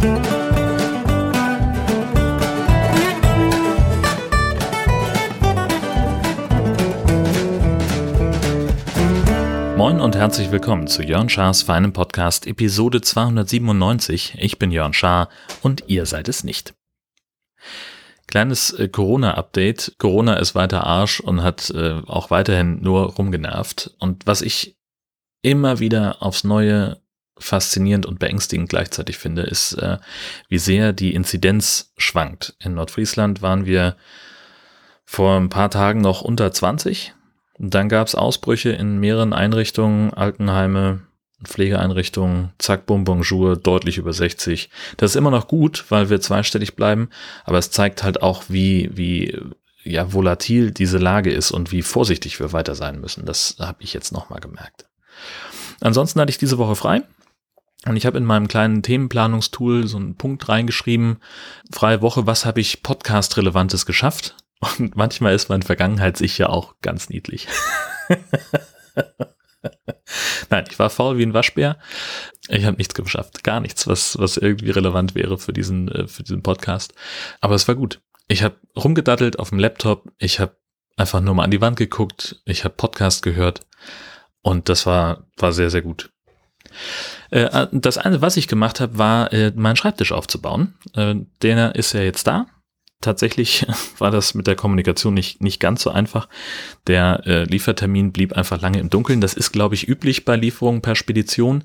Moin und herzlich willkommen zu Jörn Schars feinem Podcast Episode 297. Ich bin Jörn Schaar und ihr seid es nicht. Kleines äh, Corona-Update. Corona ist weiter Arsch und hat äh, auch weiterhin nur rumgenervt. Und was ich immer wieder aufs Neue faszinierend und beängstigend gleichzeitig finde, ist, äh, wie sehr die Inzidenz schwankt. In Nordfriesland waren wir vor ein paar Tagen noch unter 20. Dann gab es Ausbrüche in mehreren Einrichtungen, Altenheime, Pflegeeinrichtungen, zack, bum, bonjour, deutlich über 60. Das ist immer noch gut, weil wir zweistellig bleiben, aber es zeigt halt auch, wie, wie ja, volatil diese Lage ist und wie vorsichtig wir weiter sein müssen. Das habe ich jetzt nochmal gemerkt. Ansonsten hatte ich diese Woche frei. Und ich habe in meinem kleinen Themenplanungstool so einen Punkt reingeschrieben, freie Woche, was habe ich Podcast-Relevantes geschafft? Und manchmal ist mein Vergangenheit sicher auch ganz niedlich. Nein, ich war faul wie ein Waschbär. Ich habe nichts geschafft, gar nichts, was, was irgendwie relevant wäre für diesen, äh, für diesen Podcast. Aber es war gut. Ich habe rumgedattelt auf dem Laptop. Ich habe einfach nur mal an die Wand geguckt. Ich habe Podcast gehört. Und das war, war sehr, sehr gut. Äh, das eine, was ich gemacht habe, war, äh, meinen Schreibtisch aufzubauen. Der ist ja jetzt da tatsächlich war das mit der Kommunikation nicht, nicht ganz so einfach. Der äh, Liefertermin blieb einfach lange im Dunkeln. Das ist, glaube ich, üblich bei Lieferungen per Spedition.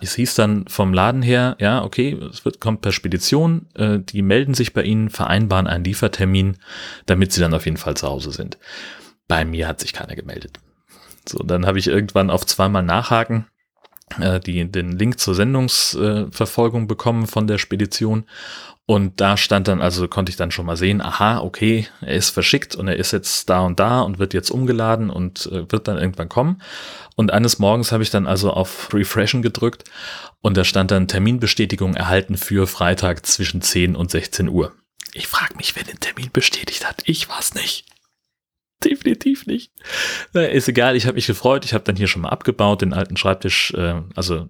Es hieß dann vom Laden her, ja, okay, es wird, kommt per Spedition. Äh, die melden sich bei Ihnen, vereinbaren einen Liefertermin, damit Sie dann auf jeden Fall zu Hause sind. Bei mir hat sich keiner gemeldet. So, dann habe ich irgendwann auf zweimal nachhaken äh, die, den Link zur Sendungsverfolgung bekommen von der Spedition und da stand dann, also konnte ich dann schon mal sehen, aha, okay, er ist verschickt und er ist jetzt da und da und wird jetzt umgeladen und äh, wird dann irgendwann kommen. Und eines Morgens habe ich dann also auf Refreshen gedrückt und da stand dann Terminbestätigung erhalten für Freitag zwischen 10 und 16 Uhr. Ich frage mich, wer den Termin bestätigt hat. Ich war's nicht. Definitiv nicht. Na, ist egal, ich habe mich gefreut. Ich habe dann hier schon mal abgebaut, den alten Schreibtisch, äh, also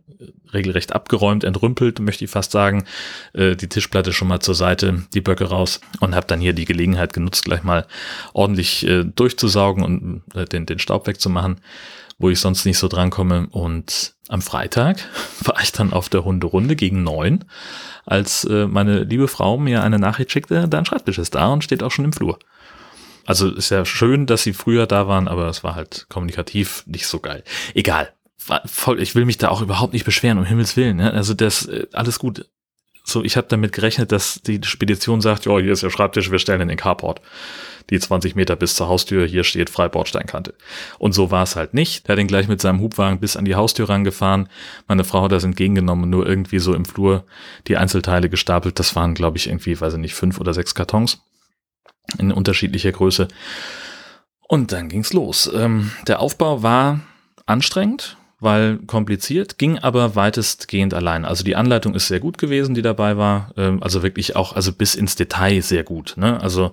regelrecht abgeräumt, entrümpelt, möchte ich fast sagen. Äh, die Tischplatte schon mal zur Seite, die Böcke raus und habe dann hier die Gelegenheit genutzt, gleich mal ordentlich äh, durchzusaugen und äh, den, den Staub wegzumachen, wo ich sonst nicht so drankomme. Und am Freitag war ich dann auf der Hunderunde gegen neun, als äh, meine liebe Frau mir eine Nachricht schickte, dein Schreibtisch ist da und steht auch schon im Flur. Also ist ja schön, dass sie früher da waren, aber es war halt kommunikativ nicht so geil. Egal. Voll, ich will mich da auch überhaupt nicht beschweren, um Himmels Willen. Ne? Also das, äh, alles gut. So, ich habe damit gerechnet, dass die Spedition sagt, ja, hier ist der Schreibtisch, wir stellen in den Carport. Die 20 Meter bis zur Haustür, hier steht freie Bordsteinkante. Und so war es halt nicht. Er hat ihn gleich mit seinem Hubwagen bis an die Haustür rangefahren. Meine Frau hat das entgegengenommen und nur irgendwie so im Flur die Einzelteile gestapelt. Das waren, glaube ich, irgendwie, weiß ich nicht, fünf oder sechs Kartons in unterschiedlicher Größe. Und dann ging's los. Ähm, der Aufbau war anstrengend, weil kompliziert, ging aber weitestgehend allein. Also die Anleitung ist sehr gut gewesen, die dabei war. Ähm, also wirklich auch, also bis ins Detail sehr gut. Ne? Also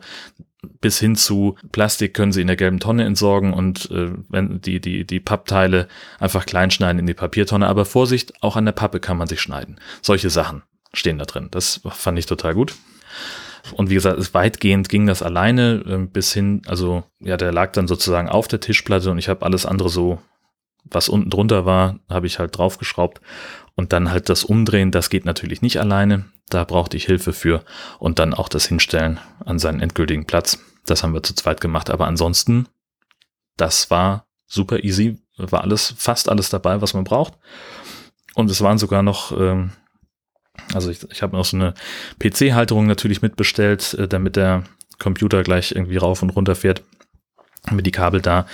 bis hin zu Plastik können sie in der gelben Tonne entsorgen und äh, wenn die, die, die Pappteile einfach klein schneiden in die Papiertonne. Aber Vorsicht, auch an der Pappe kann man sich schneiden. Solche Sachen stehen da drin. Das fand ich total gut. Und wie gesagt, weitgehend ging das alleine äh, bis hin, also ja, der lag dann sozusagen auf der Tischplatte und ich habe alles andere so, was unten drunter war, habe ich halt draufgeschraubt. Und dann halt das Umdrehen, das geht natürlich nicht alleine. Da brauchte ich Hilfe für. Und dann auch das Hinstellen an seinen endgültigen Platz. Das haben wir zu zweit gemacht. Aber ansonsten, das war super easy. War alles, fast alles dabei, was man braucht. Und es waren sogar noch ähm, also ich, ich habe noch so eine PC-Halterung natürlich mitbestellt, äh, damit der Computer gleich irgendwie rauf und runter fährt, damit die Kabel da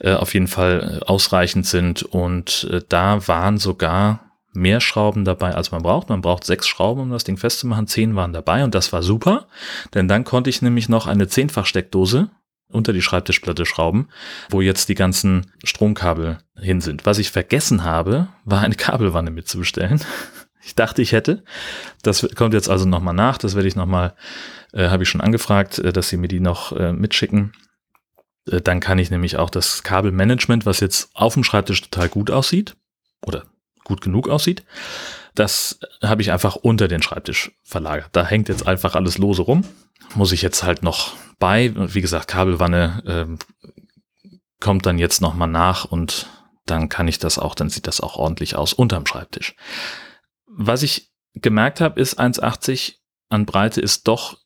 äh, auf jeden Fall äh, ausreichend sind. Und äh, da waren sogar mehr Schrauben dabei, als man braucht. Man braucht sechs Schrauben, um das Ding festzumachen. Zehn waren dabei und das war super, denn dann konnte ich nämlich noch eine Zehnfach-Steckdose unter die Schreibtischplatte schrauben, wo jetzt die ganzen Stromkabel hin sind. Was ich vergessen habe, war eine Kabelwanne mitzubestellen ich dachte, ich hätte. Das kommt jetzt also nochmal nach. Das werde ich nochmal, äh, habe ich schon angefragt, äh, dass sie mir die noch äh, mitschicken. Äh, dann kann ich nämlich auch das Kabelmanagement, was jetzt auf dem Schreibtisch total gut aussieht, oder gut genug aussieht. Das habe ich einfach unter den Schreibtisch verlagert. Da hängt jetzt einfach alles lose rum. Muss ich jetzt halt noch bei. Wie gesagt, Kabelwanne äh, kommt dann jetzt nochmal nach und dann kann ich das auch, dann sieht das auch ordentlich aus unterm Schreibtisch. Was ich gemerkt habe, ist 1,80 an Breite ist doch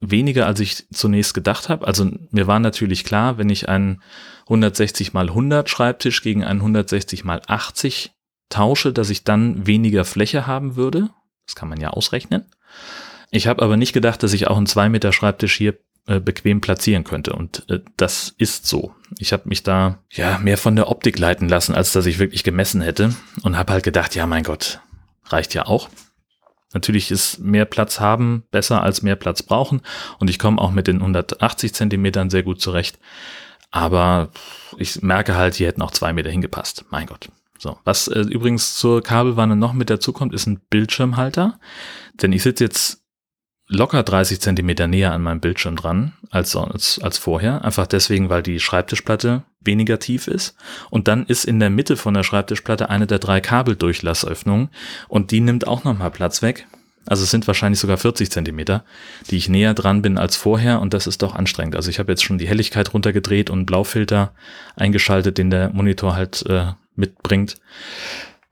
weniger, als ich zunächst gedacht habe. Also mir war natürlich klar, wenn ich einen 160 mal 100 Schreibtisch gegen einen 160 mal 80 tausche, dass ich dann weniger Fläche haben würde. Das kann man ja ausrechnen. Ich habe aber nicht gedacht, dass ich auch einen 2 Meter Schreibtisch hier äh, bequem platzieren könnte. Und äh, das ist so. Ich habe mich da ja mehr von der Optik leiten lassen, als dass ich wirklich gemessen hätte. Und habe halt gedacht, ja mein Gott, reicht ja auch. Natürlich ist mehr Platz haben besser als mehr Platz brauchen. Und ich komme auch mit den 180 Zentimetern sehr gut zurecht. Aber ich merke halt, hier hätten auch zwei Meter hingepasst. Mein Gott. So, was äh, übrigens zur Kabelwanne noch mit dazukommt, ist ein Bildschirmhalter. Denn ich sitze jetzt locker 30 Zentimeter näher an meinem Bildschirm dran als, als, als vorher. Einfach deswegen, weil die Schreibtischplatte weniger tief ist. Und dann ist in der Mitte von der Schreibtischplatte eine der drei Kabeldurchlassöffnungen und die nimmt auch nochmal Platz weg. Also es sind wahrscheinlich sogar 40 Zentimeter, die ich näher dran bin als vorher und das ist doch anstrengend. Also ich habe jetzt schon die Helligkeit runtergedreht und Blaufilter eingeschaltet, den der Monitor halt äh, mitbringt.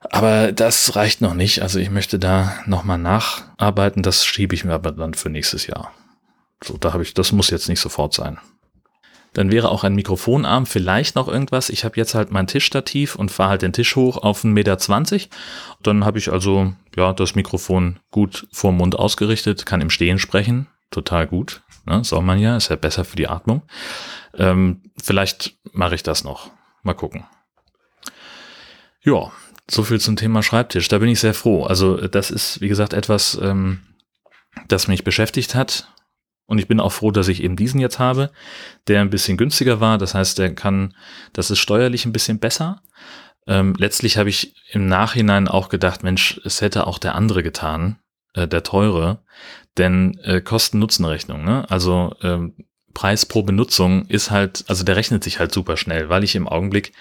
Aber das reicht noch nicht. Also ich möchte da nochmal nacharbeiten. Das schiebe ich mir aber dann für nächstes Jahr. So, da habe ich, das muss jetzt nicht sofort sein. Dann wäre auch ein Mikrofonarm vielleicht noch irgendwas. Ich habe jetzt halt mein Tischstativ und fahre halt den Tisch hoch auf 1,20 Meter. Dann habe ich also ja das Mikrofon gut vorm Mund ausgerichtet, kann im Stehen sprechen. Total gut. Ne? Soll man ja, ist ja besser für die Atmung. Ähm, vielleicht mache ich das noch. Mal gucken. Ja, so viel zum Thema Schreibtisch. Da bin ich sehr froh. Also das ist, wie gesagt, etwas, ähm, das mich beschäftigt hat. Und ich bin auch froh, dass ich eben diesen jetzt habe, der ein bisschen günstiger war. Das heißt, der kann, das ist steuerlich ein bisschen besser. Ähm, letztlich habe ich im Nachhinein auch gedacht, Mensch, es hätte auch der andere getan, äh, der teure, denn äh, Kosten-Nutzen-Rechnung, ne? Also ähm, Preis pro Benutzung ist halt, also der rechnet sich halt super schnell, weil ich im Augenblick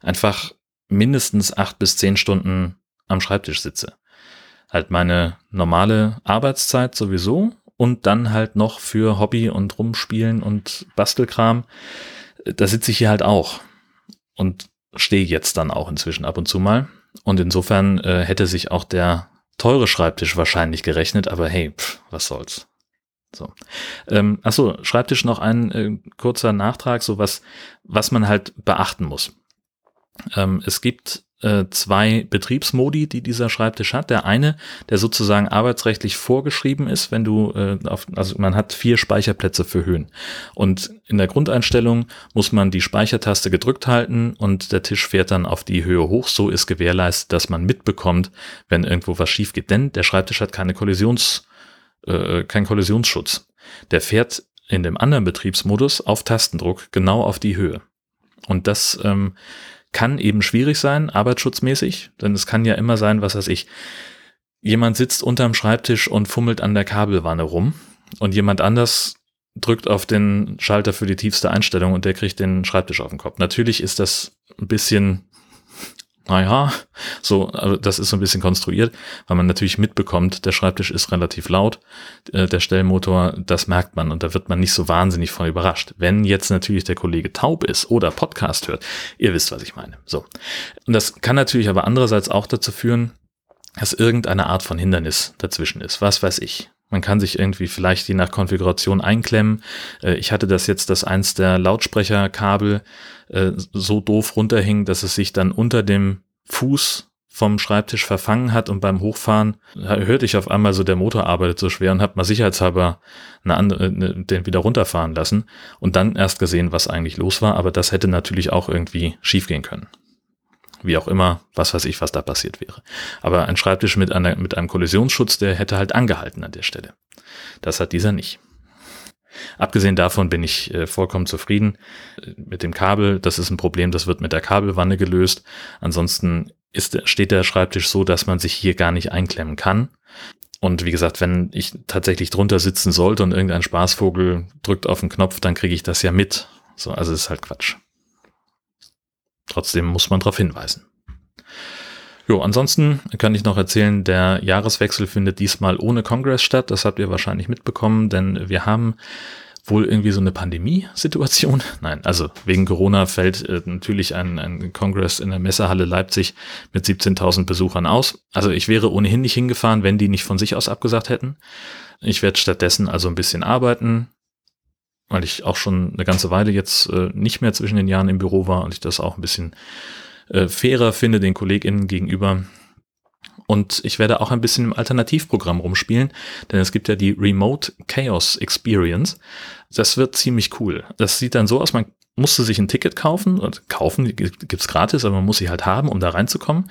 einfach mindestens acht bis zehn Stunden am Schreibtisch sitze. Halt meine normale Arbeitszeit sowieso und dann halt noch für Hobby und Rumspielen und Bastelkram. Da sitze ich hier halt auch und stehe jetzt dann auch inzwischen ab und zu mal. Und insofern äh, hätte sich auch der teure Schreibtisch wahrscheinlich gerechnet, aber hey, pff, was soll's. So. Ähm, achso, Schreibtisch noch ein äh, kurzer Nachtrag, so was, was man halt beachten muss. Ähm, es gibt äh, zwei Betriebsmodi, die dieser Schreibtisch hat. Der eine, der sozusagen arbeitsrechtlich vorgeschrieben ist, wenn du äh, auf, also man hat vier Speicherplätze für Höhen. Und in der Grundeinstellung muss man die Speichertaste gedrückt halten und der Tisch fährt dann auf die Höhe hoch. So ist gewährleistet, dass man mitbekommt, wenn irgendwo was schief geht. Denn der Schreibtisch hat keine Kollisions, äh, keinen Kollisionsschutz. Der fährt in dem anderen Betriebsmodus auf Tastendruck genau auf die Höhe. Und das ähm, kann eben schwierig sein, arbeitsschutzmäßig, denn es kann ja immer sein, was weiß ich, jemand sitzt unterm Schreibtisch und fummelt an der Kabelwanne rum und jemand anders drückt auf den Schalter für die tiefste Einstellung und der kriegt den Schreibtisch auf den Kopf. Natürlich ist das ein bisschen naja, so, also das ist so ein bisschen konstruiert, weil man natürlich mitbekommt, der Schreibtisch ist relativ laut, äh, der Stellmotor, das merkt man und da wird man nicht so wahnsinnig von überrascht. Wenn jetzt natürlich der Kollege taub ist oder Podcast hört, ihr wisst, was ich meine. So. Und das kann natürlich aber andererseits auch dazu führen, dass irgendeine Art von Hindernis dazwischen ist. Was weiß ich. Man kann sich irgendwie vielleicht je nach Konfiguration einklemmen. Äh, ich hatte das jetzt, dass eins der Lautsprecherkabel äh, so doof runterhing, dass es sich dann unter dem Fuß vom Schreibtisch verfangen hat und beim Hochfahren hörte ich auf einmal so, der Motor arbeitet so schwer und habe mal sicherheitshalber eine andere, eine, den wieder runterfahren lassen und dann erst gesehen, was eigentlich los war. Aber das hätte natürlich auch irgendwie schiefgehen können wie auch immer, was weiß ich, was da passiert wäre. Aber ein Schreibtisch mit, einer, mit einem Kollisionsschutz, der hätte halt angehalten an der Stelle. Das hat dieser nicht. Abgesehen davon bin ich äh, vollkommen zufrieden äh, mit dem Kabel. Das ist ein Problem, das wird mit der Kabelwanne gelöst. Ansonsten ist, steht der Schreibtisch so, dass man sich hier gar nicht einklemmen kann. Und wie gesagt, wenn ich tatsächlich drunter sitzen sollte und irgendein Spaßvogel drückt auf den Knopf, dann kriege ich das ja mit. So, also ist halt Quatsch. Trotzdem muss man darauf hinweisen. Jo, ansonsten kann ich noch erzählen, der Jahreswechsel findet diesmal ohne Kongress statt. Das habt ihr wahrscheinlich mitbekommen, denn wir haben wohl irgendwie so eine Pandemiesituation. Nein, also wegen Corona fällt äh, natürlich ein, ein Kongress in der Messehalle Leipzig mit 17.000 Besuchern aus. Also ich wäre ohnehin nicht hingefahren, wenn die nicht von sich aus abgesagt hätten. Ich werde stattdessen also ein bisschen arbeiten, weil ich auch schon eine ganze Weile jetzt äh, nicht mehr zwischen den Jahren im Büro war und ich das auch ein bisschen äh, fairer finde den KollegInnen gegenüber. Und ich werde auch ein bisschen im Alternativprogramm rumspielen, denn es gibt ja die Remote Chaos Experience. Das wird ziemlich cool. Das sieht dann so aus, man musste sich ein Ticket kaufen, und kaufen gibt's gratis, aber man muss sie halt haben, um da reinzukommen.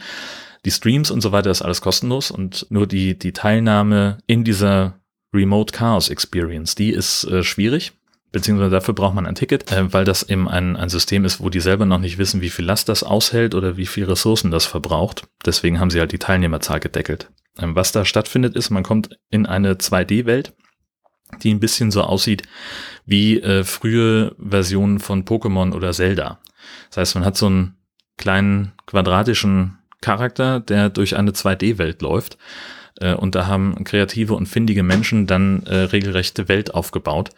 Die Streams und so weiter ist alles kostenlos und nur die, die Teilnahme in dieser Remote Chaos Experience, die ist äh, schwierig beziehungsweise dafür braucht man ein Ticket, äh, weil das eben ein, ein System ist, wo die selber noch nicht wissen, wie viel Last das aushält oder wie viel Ressourcen das verbraucht. Deswegen haben sie halt die Teilnehmerzahl gedeckelt. Ähm, was da stattfindet, ist, man kommt in eine 2D-Welt, die ein bisschen so aussieht wie äh, frühe Versionen von Pokémon oder Zelda. Das heißt, man hat so einen kleinen quadratischen Charakter, der durch eine 2D-Welt läuft. Äh, und da haben kreative und findige Menschen dann äh, regelrechte Welt aufgebaut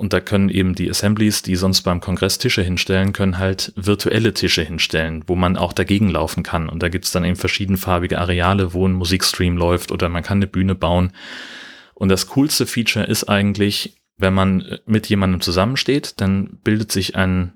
und da können eben die Assemblies, die sonst beim Kongress Tische hinstellen, können halt virtuelle Tische hinstellen, wo man auch dagegen laufen kann. Und da gibt's dann eben verschiedenfarbige Areale, wo ein Musikstream läuft oder man kann eine Bühne bauen. Und das coolste Feature ist eigentlich, wenn man mit jemandem zusammensteht, dann bildet sich ein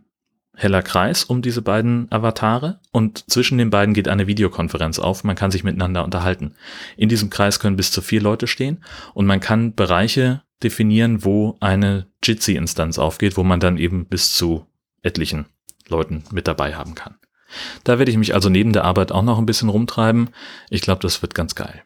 heller Kreis um diese beiden Avatare und zwischen den beiden geht eine Videokonferenz auf. Man kann sich miteinander unterhalten. In diesem Kreis können bis zu vier Leute stehen und man kann Bereiche definieren, wo eine Jitsi-Instanz aufgeht, wo man dann eben bis zu etlichen Leuten mit dabei haben kann. Da werde ich mich also neben der Arbeit auch noch ein bisschen rumtreiben. Ich glaube, das wird ganz geil.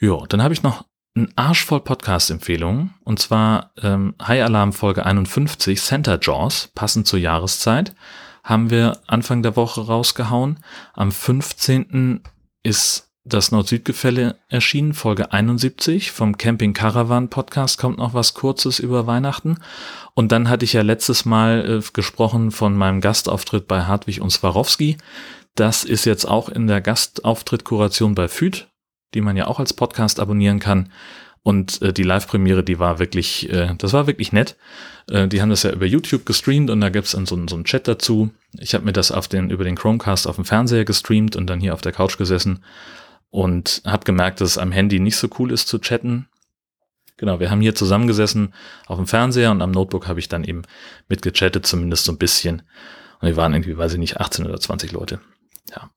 Ja, dann habe ich noch ein Arsch voll Podcast-Empfehlungen. Und zwar ähm, High Alarm Folge 51, Center Jaws, passend zur Jahreszeit, haben wir Anfang der Woche rausgehauen. Am 15. ist das Nord-Süd-Gefälle erschienen, Folge 71 vom Camping Caravan Podcast kommt noch was Kurzes über Weihnachten. Und dann hatte ich ja letztes Mal äh, gesprochen von meinem Gastauftritt bei Hartwig und Swarovski. Das ist jetzt auch in der Gastauftritt-Kuration bei FÜD, die man ja auch als Podcast abonnieren kann. Und äh, die Live-Premiere, die war wirklich, äh, das war wirklich nett. Äh, die haben das ja über YouTube gestreamt und da gibt's dann so, so einen Chat dazu. Ich habe mir das auf den, über den Chromecast auf dem Fernseher gestreamt und dann hier auf der Couch gesessen und habe gemerkt, dass es am Handy nicht so cool ist zu chatten. Genau, wir haben hier zusammengesessen auf dem Fernseher und am Notebook habe ich dann eben mitgechattet, zumindest so ein bisschen. Und wir waren irgendwie, weiß ich nicht, 18 oder 20 Leute. Ja.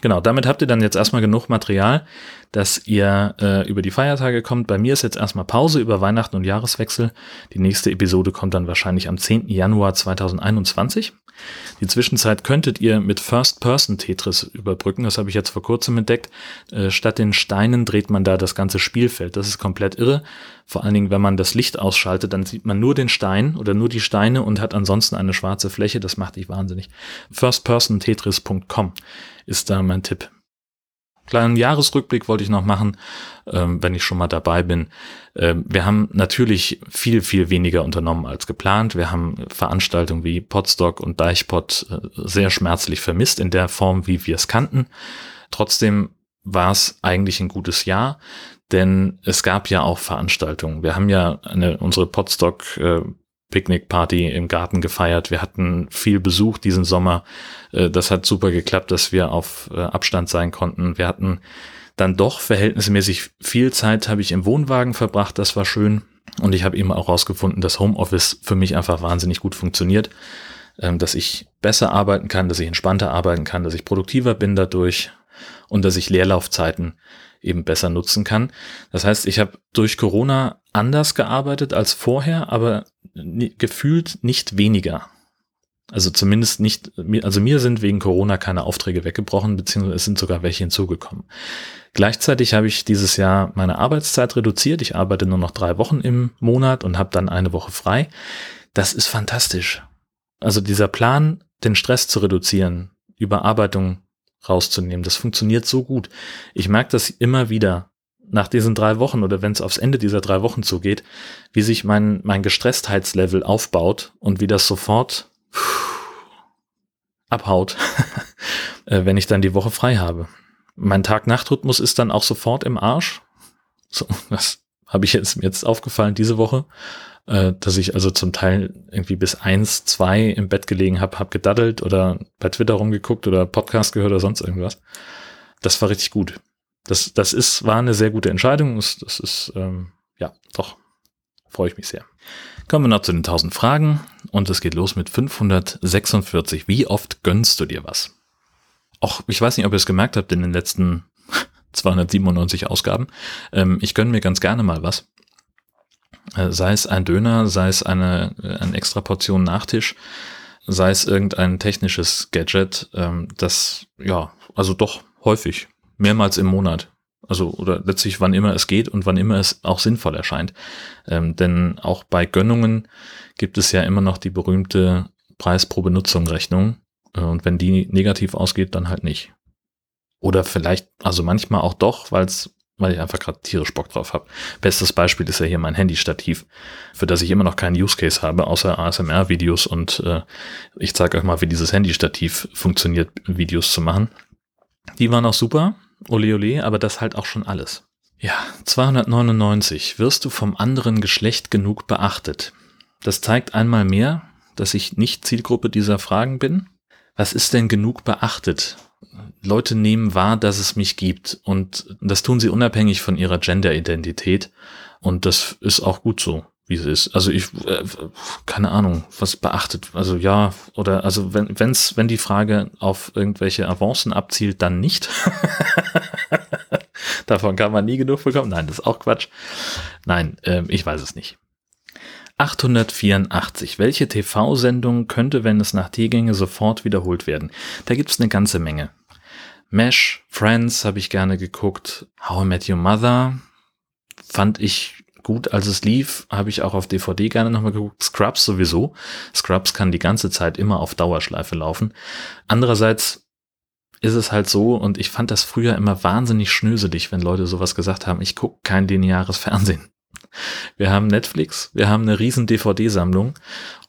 Genau, damit habt ihr dann jetzt erstmal genug Material, dass ihr äh, über die Feiertage kommt. Bei mir ist jetzt erstmal Pause über Weihnachten und Jahreswechsel. Die nächste Episode kommt dann wahrscheinlich am 10. Januar 2021. Die Zwischenzeit könntet ihr mit First-Person-Tetris überbrücken. Das habe ich jetzt vor kurzem entdeckt. Äh, statt den Steinen dreht man da das ganze Spielfeld. Das ist komplett irre. Vor allen Dingen, wenn man das Licht ausschaltet, dann sieht man nur den Stein oder nur die Steine und hat ansonsten eine schwarze Fläche. Das macht dich wahnsinnig. Firstpersontetris.com ist da mein Tipp. Kleinen Jahresrückblick wollte ich noch machen, ähm, wenn ich schon mal dabei bin. Ähm, wir haben natürlich viel, viel weniger unternommen als geplant. Wir haben Veranstaltungen wie Podstock und Deichpod äh, sehr schmerzlich vermisst in der Form, wie wir es kannten. Trotzdem war es eigentlich ein gutes Jahr, denn es gab ja auch Veranstaltungen. Wir haben ja eine, unsere Podstock äh, Picknickparty im Garten gefeiert. Wir hatten viel Besuch diesen Sommer. Äh, das hat super geklappt, dass wir auf äh, Abstand sein konnten. Wir hatten dann doch verhältnismäßig viel Zeit habe ich im Wohnwagen verbracht. Das war schön. Und ich habe eben auch herausgefunden, dass Homeoffice für mich einfach wahnsinnig gut funktioniert. Ähm, dass ich besser arbeiten kann, dass ich entspannter arbeiten kann, dass ich produktiver bin dadurch und dass ich Leerlaufzeiten eben besser nutzen kann. Das heißt, ich habe durch Corona anders gearbeitet als vorher, aber gefühlt nicht weniger. Also zumindest nicht, also mir sind wegen Corona keine Aufträge weggebrochen, beziehungsweise es sind sogar welche hinzugekommen. Gleichzeitig habe ich dieses Jahr meine Arbeitszeit reduziert. Ich arbeite nur noch drei Wochen im Monat und habe dann eine Woche frei. Das ist fantastisch. Also dieser Plan, den Stress zu reduzieren, Überarbeitung rauszunehmen, das funktioniert so gut. Ich merke das immer wieder, nach diesen drei Wochen oder wenn es aufs Ende dieser drei Wochen zugeht, wie sich mein, mein Gestrestheitslevel aufbaut und wie das sofort abhaut. äh, wenn ich dann die Woche frei habe. Mein Tag-Nacht-Rhythmus ist dann auch sofort im Arsch. So, das habe ich jetzt, mir jetzt aufgefallen diese Woche, äh, dass ich also zum Teil irgendwie bis eins, zwei im Bett gelegen habe, hab gedaddelt oder bei Twitter rumgeguckt oder Podcast gehört oder sonst irgendwas. Das war richtig gut. Das, das ist, war eine sehr gute Entscheidung. Das, das ist, ähm, ja, doch, freue ich mich sehr. Kommen wir noch zu den 1000 Fragen und es geht los mit 546. Wie oft gönnst du dir was? Auch, ich weiß nicht, ob ihr es gemerkt habt in den letzten 297 Ausgaben. Ähm, ich gönne mir ganz gerne mal was. Äh, sei es ein Döner, sei es eine, äh, eine extra Portion Nachtisch, sei es irgendein technisches Gadget, ähm, das, ja, also doch häufig, mehrmals im Monat. Also, oder letztlich wann immer es geht und wann immer es auch sinnvoll erscheint. Ähm, denn auch bei Gönnungen gibt es ja immer noch die berühmte Preis pro Benutzung Rechnung. Äh, und wenn die negativ ausgeht, dann halt nicht. Oder vielleicht, also manchmal auch doch, weil's, weil ich einfach gerade tierisch Bock drauf habe. Bestes Beispiel ist ja hier mein Handy-Stativ, für das ich immer noch keinen Use Case habe, außer ASMR-Videos und äh, ich zeige euch mal, wie dieses Handy-Stativ funktioniert, Videos zu machen. Die waren auch super, ole ole, aber das halt auch schon alles. Ja, 299. Wirst du vom anderen Geschlecht genug beachtet? Das zeigt einmal mehr, dass ich nicht Zielgruppe dieser Fragen bin. Was ist denn genug beachtet? Leute nehmen wahr, dass es mich gibt und das tun sie unabhängig von ihrer Gender-Identität und das ist auch gut so, wie es ist. Also ich, äh, keine Ahnung, was beachtet, also ja, oder also wenn, wenn's, wenn die Frage auf irgendwelche Avancen abzielt, dann nicht. Davon kann man nie genug bekommen. Nein, das ist auch Quatsch. Nein, äh, ich weiß es nicht. 884. Welche TV-Sendung könnte, wenn es nach T ginge, sofort wiederholt werden? Da gibt's eine ganze Menge. Mesh, Friends habe ich gerne geguckt. How I Met Your Mother fand ich gut, als es lief. Habe ich auch auf DVD gerne nochmal geguckt. Scrubs sowieso. Scrubs kann die ganze Zeit immer auf Dauerschleife laufen. Andererseits ist es halt so, und ich fand das früher immer wahnsinnig schnöselig, wenn Leute sowas gesagt haben, ich gucke kein lineares Fernsehen. Wir haben Netflix, wir haben eine riesen DVD-Sammlung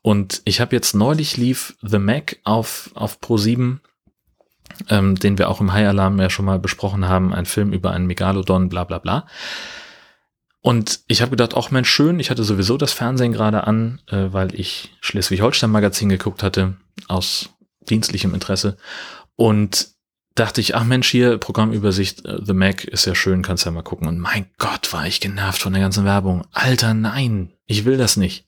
und ich habe jetzt neulich lief The Mac auf, auf Pro7 ähm, den wir auch im High Alarm ja schon mal besprochen haben, ein Film über einen Megalodon, bla bla bla. Und ich habe gedacht, ach Mensch, schön, ich hatte sowieso das Fernsehen gerade an, äh, weil ich Schleswig-Holstein-Magazin geguckt hatte, aus dienstlichem Interesse. Und dachte ich, ach Mensch, hier Programmübersicht, äh, The Mac ist ja schön, kannst ja mal gucken. Und mein Gott, war ich genervt von der ganzen Werbung. Alter, nein, ich will das nicht.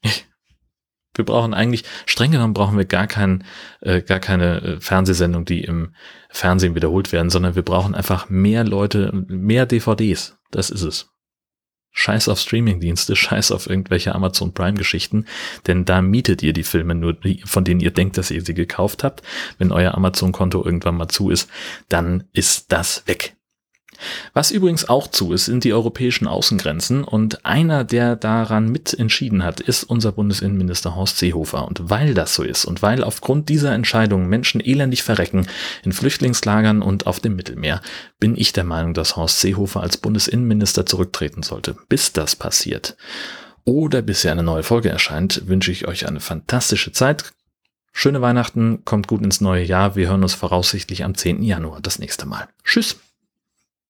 Wir brauchen eigentlich, streng genommen brauchen wir gar, kein, äh, gar keine äh, Fernsehsendung, die im Fernsehen wiederholt werden, sondern wir brauchen einfach mehr Leute, mehr DVDs. Das ist es. Scheiß auf Streamingdienste, scheiß auf irgendwelche Amazon Prime Geschichten, denn da mietet ihr die Filme nur, von denen ihr denkt, dass ihr sie gekauft habt. Wenn euer Amazon Konto irgendwann mal zu ist, dann ist das weg. Was übrigens auch zu ist, sind die europäischen Außengrenzen und einer, der daran mit entschieden hat, ist unser Bundesinnenminister Horst Seehofer. Und weil das so ist und weil aufgrund dieser Entscheidung Menschen elendig verrecken in Flüchtlingslagern und auf dem Mittelmeer, bin ich der Meinung, dass Horst Seehofer als Bundesinnenminister zurücktreten sollte. Bis das passiert oder bis hier eine neue Folge erscheint, wünsche ich euch eine fantastische Zeit. Schöne Weihnachten, kommt gut ins neue Jahr. Wir hören uns voraussichtlich am 10. Januar das nächste Mal. Tschüss.